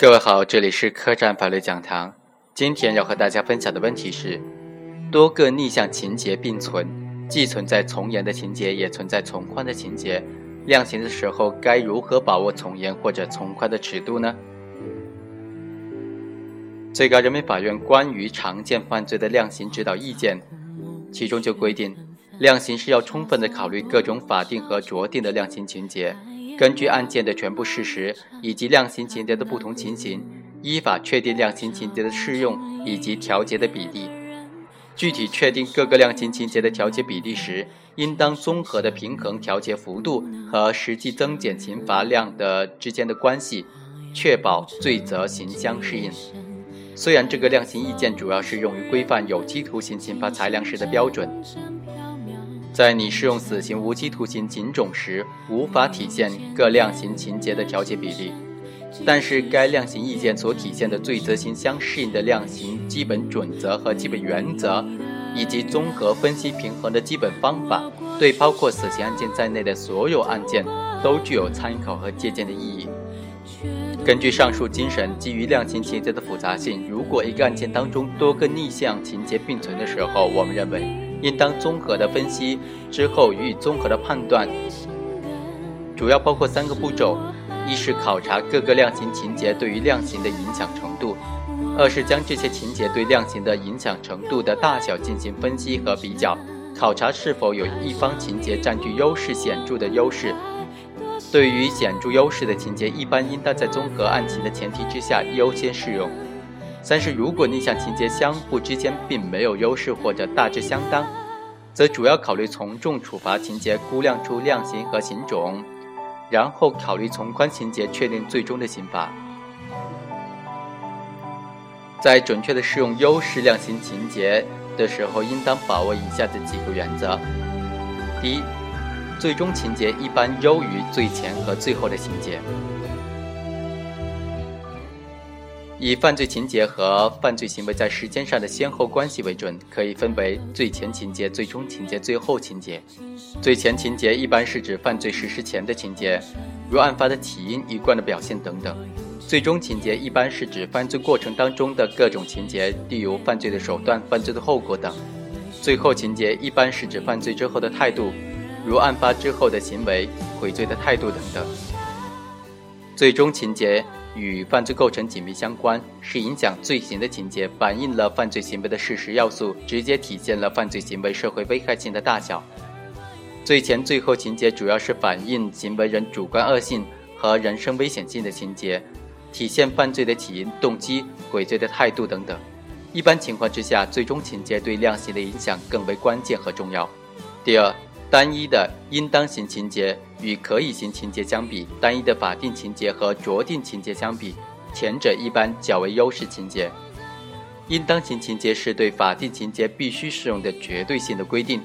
各位好，这里是客栈法律讲堂。今天要和大家分享的问题是：多个逆向情节并存，既存在从严的情节，也存在从宽的情节。量刑的时候该如何把握从严或者从宽的尺度呢？最高人民法院关于常见犯罪的量刑指导意见，其中就规定，量刑是要充分的考虑各种法定和酌定的量刑情节。根据案件的全部事实以及量刑情节的不同情形，依法确定量刑情节的适用以及调节的比例。具体确定各个量刑情节的调节比例时，应当综合的平衡调节幅度和实际增减刑罚量的之间的关系，确保罪责刑相适应。虽然这个量刑意见主要是用于规范有期徒刑刑罚裁量时的标准。在你适用死刑、无期徒刑、警种时，无法体现各量刑情节的调节比例。但是，该量刑意见所体现的罪责刑相适应的量刑基本准则和基本原则，以及综合分析平衡的基本方法，对包括死刑案件在内的所有案件都具有参考和借鉴的意义。根据上述精神，基于量刑情节的复杂性，如果一个案件当中多个逆向情节并存的时候，我们认为。应当综合的分析之后予以综合的判断，主要包括三个步骤：一是考察各个量刑情节对于量刑的影响程度；二是将这些情节对量刑的影响程度的大小进行分析和比较，考察是否有一方情节占据优势显著的优势。对于显著优势的情节，一般应当在综合案情的前提之下优先适用。三是，如果逆向情节相互之间并没有优势或者大致相当，则主要考虑从重处罚情节估量出量刑和刑种，然后考虑从宽情节确定最终的刑罚。在准确的适用优势量刑情节的时候，应当把握以下的几个原则：第一，最终情节一般优于最前和最后的情节。以犯罪情节和犯罪行为在时间上的先后关系为准，可以分为最前情节、最终情节、最后情节。最前情节一般是指犯罪实施前的情节，如案发的起因、一贯的表现等等；最终情节一般是指犯罪过程当中的各种情节，例如犯罪的手段、犯罪的后果等；最后情节一般是指犯罪之后的态度，如案发之后的行为、悔罪的态度等等。最终情节。与犯罪构成紧密相关，是影响罪行的情节，反映了犯罪行为的事实要素，直接体现了犯罪行为社会危害性的大小。罪前罪后情节主要是反映行为人主观恶性和人身危险性的情节，体现犯罪的起因、动机、悔罪的态度等等。一般情况之下，最终情节对量刑的影响更为关键和重要。第二。单一的应当行情节与可以行情节相比，单一的法定情节和酌定情节相比，前者一般较为优势情节。应当行情节是对法定情节必须适用的绝对性的规定，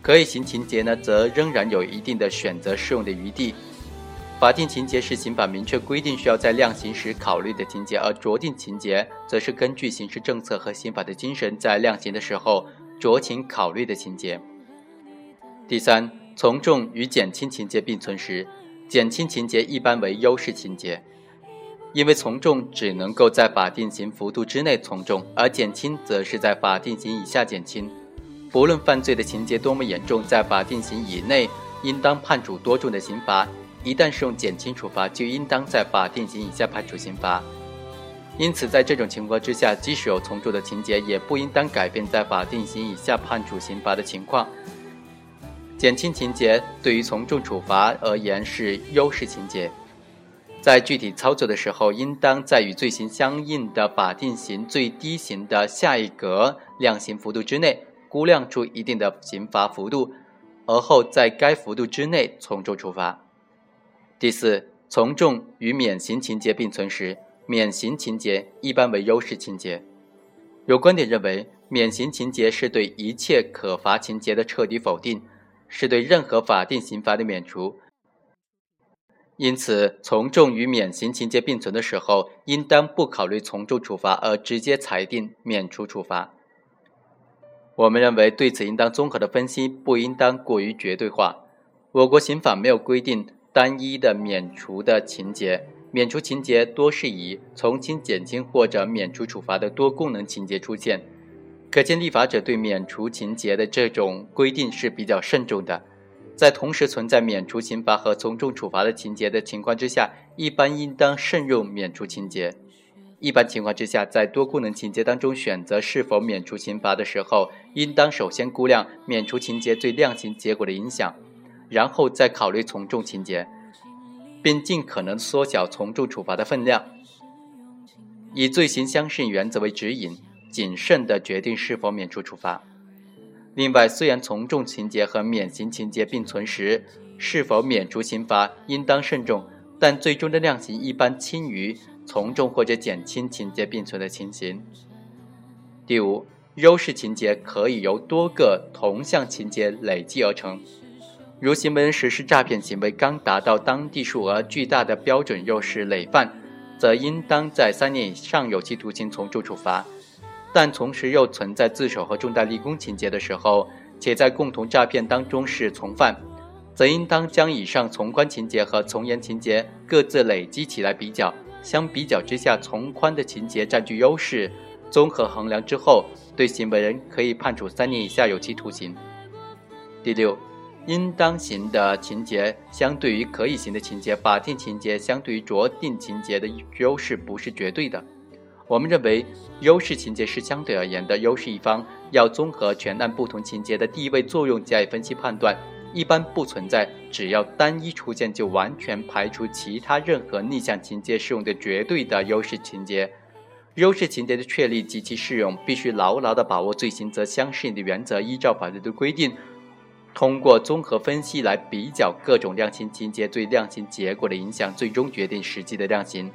可以型情节呢，则仍然有一定的选择适用的余地。法定情节是刑法明确规定需要在量刑时考虑的情节，而酌定情节则是根据刑事政策和刑法的精神在量刑的时候酌情考虑的情节。第三，从重与减轻情节并存时，减轻情节一般为优势情节，因为从重只能够在法定刑幅度之内从重，而减轻则是在法定刑以下减轻。不论犯罪的情节多么严重，在法定刑以内应当判处多重的刑罚；一旦适用减轻处罚，就应当在法定刑以下判处刑罚。因此，在这种情况之下，即使有从重的情节，也不应当改变在法定刑以下判处刑罚的情况。减轻情节对于从重处罚而言是优势情节，在具体操作的时候，应当在与罪行相应的法定刑最低刑的下一格量刑幅度之内估量出一定的刑罚幅度，而后在该幅度之内从重处罚。第四，从重与免刑情节并存时，免刑情节一般为优势情节。有观点认为，免刑情节是对一切可罚情节的彻底否定。是对任何法定刑罚的免除，因此从重与免刑情节并存的时候，应当不考虑从重处罚而直接裁定免除处罚。我们认为对此应当综合的分析，不应当过于绝对化。我国刑法没有规定单一的免除的情节，免除情节多是以从轻、减轻或者免除处罚的多功能情节出现。可见立法者对免除情节的这种规定是比较慎重的。在同时存在免除刑罚和从重处罚的情节的情况之下，一般应当慎用免除情节。一般情况之下，在多功能情节当中选择是否免除刑罚的时候，应当首先估量免除情节对量刑结果的影响，然后再考虑从重情节，并尽可能缩小从重处罚的分量，以罪行相适应原则为指引，谨慎地决定是否免除处罚。另外，虽然从重情节和免刑情节并存时，是否免除刑罚应当慎重，但最终的量刑一般轻于从重或者减轻情节并存的情形。第五，优势情节可以由多个同向情节累积而成，如行为人实施诈骗行为刚达到当地数额巨大的标准优势累犯，则应当在三年以上有期徒刑从重处罚。但同时又存在自首和重大立功情节的时候，且在共同诈骗当中是从犯，则应当将以上从宽情节和从严情节各自累积起来比较，相比较之下，从宽的情节占据优势，综合衡量之后，对行为人可以判处三年以下有期徒刑。第六，应当刑的情节相对于可以刑的情节，法定情节相对于酌定情节的优势不是绝对的。我们认为，优势情节是相对而言的，优势一方要综合全案不同情节的地位作用加以分析判断，一般不存在只要单一出现就完全排除其他任何逆向情节适用的绝对的优势情节。优势情节的确立及其适用，必须牢牢地把握罪行则相适应的原则，依照法律的规定，通过综合分析来比较各种量刑情节对量刑结果的影响，最终决定实际的量刑。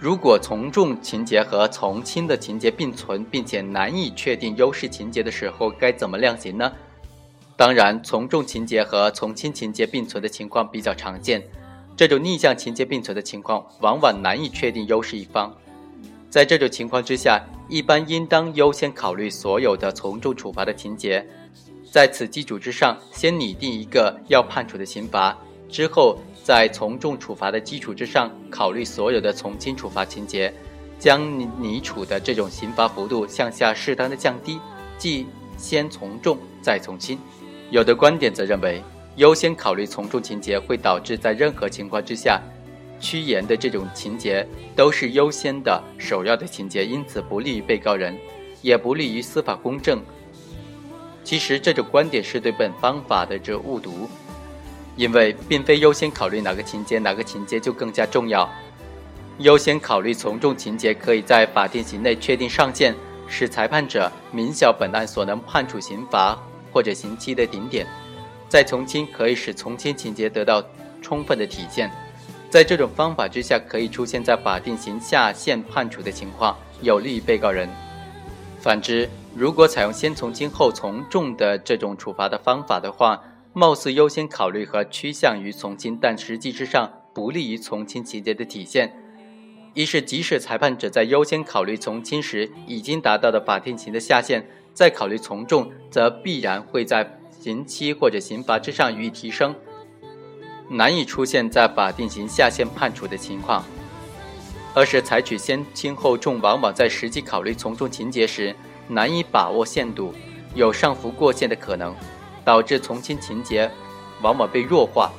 如果从重情节和从轻的情节并存，并且难以确定优势情节的时候，该怎么量刑呢？当然，从重情节和从轻情节并存的情况比较常见。这种逆向情节并存的情况，往往难以确定优势一方。在这种情况之下，一般应当优先考虑所有的从重处罚的情节，在此基础之上，先拟定一个要判处的刑罚，之后。在从重处罚的基础之上，考虑所有的从轻处罚情节，将拟处的这种刑罚幅度向下适当的降低，即先从重再从轻。有的观点则认为，优先考虑从重情节会导致在任何情况之下，趋严的这种情节都是优先的首要的情节，因此不利于被告人，也不利于司法公正。其实这种观点是对本方法的这误读。因为并非优先考虑哪个情节，哪个情节就更加重要。优先考虑从重情节，可以在法定刑内确定上限，使裁判者明晓本案所能判处刑罚或者刑期的顶点；在从轻，可以使从轻情节得到充分的体现。在这种方法之下，可以出现在法定刑下限判处的情况，有利于被告人。反之，如果采用先从轻后从重的这种处罚的方法的话，貌似优先考虑和趋向于从轻，但实际之上不利于从轻情节的体现。一是，即使裁判者在优先考虑从轻时已经达到的法定刑的下限，再考虑从重，则必然会在刑期或者刑罚之上予以提升，难以出现在法定刑下限判处的情况。二是，采取先轻后重，往往在实际考虑从重情节时难以把握限度，有上浮过限的可能。导致从轻情节往往被弱化，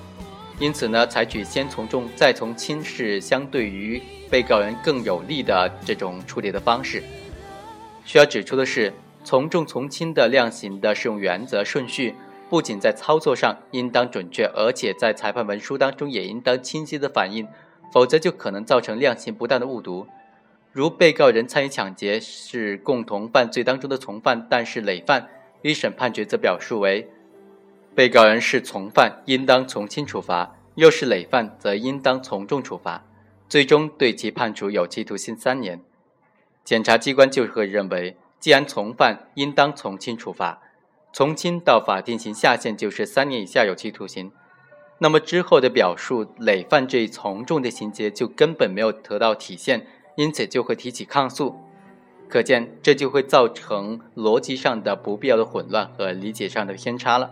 因此呢，采取先从重再从轻是相对于被告人更有利的这种处理的方式。需要指出的是，从重从轻的量刑的适用原则顺序，不仅在操作上应当准确，而且在裁判文书当中也应当清晰的反映，否则就可能造成量刑不当的误读。如被告人参与抢劫是共同犯罪当中的从犯，但是累犯。一审判决则表述为：被告人是从犯，应当从轻处罚；又是累犯，则应当从重处罚。最终对其判处有期徒刑三年。检察机关就会认为，既然从犯，应当从轻处罚，从轻到法定刑下限就是三年以下有期徒刑。那么之后的表述累犯这一从重的情节就根本没有得到体现，因此就会提起抗诉。可见，这就会造成逻辑上的不必要的混乱和理解上的偏差了。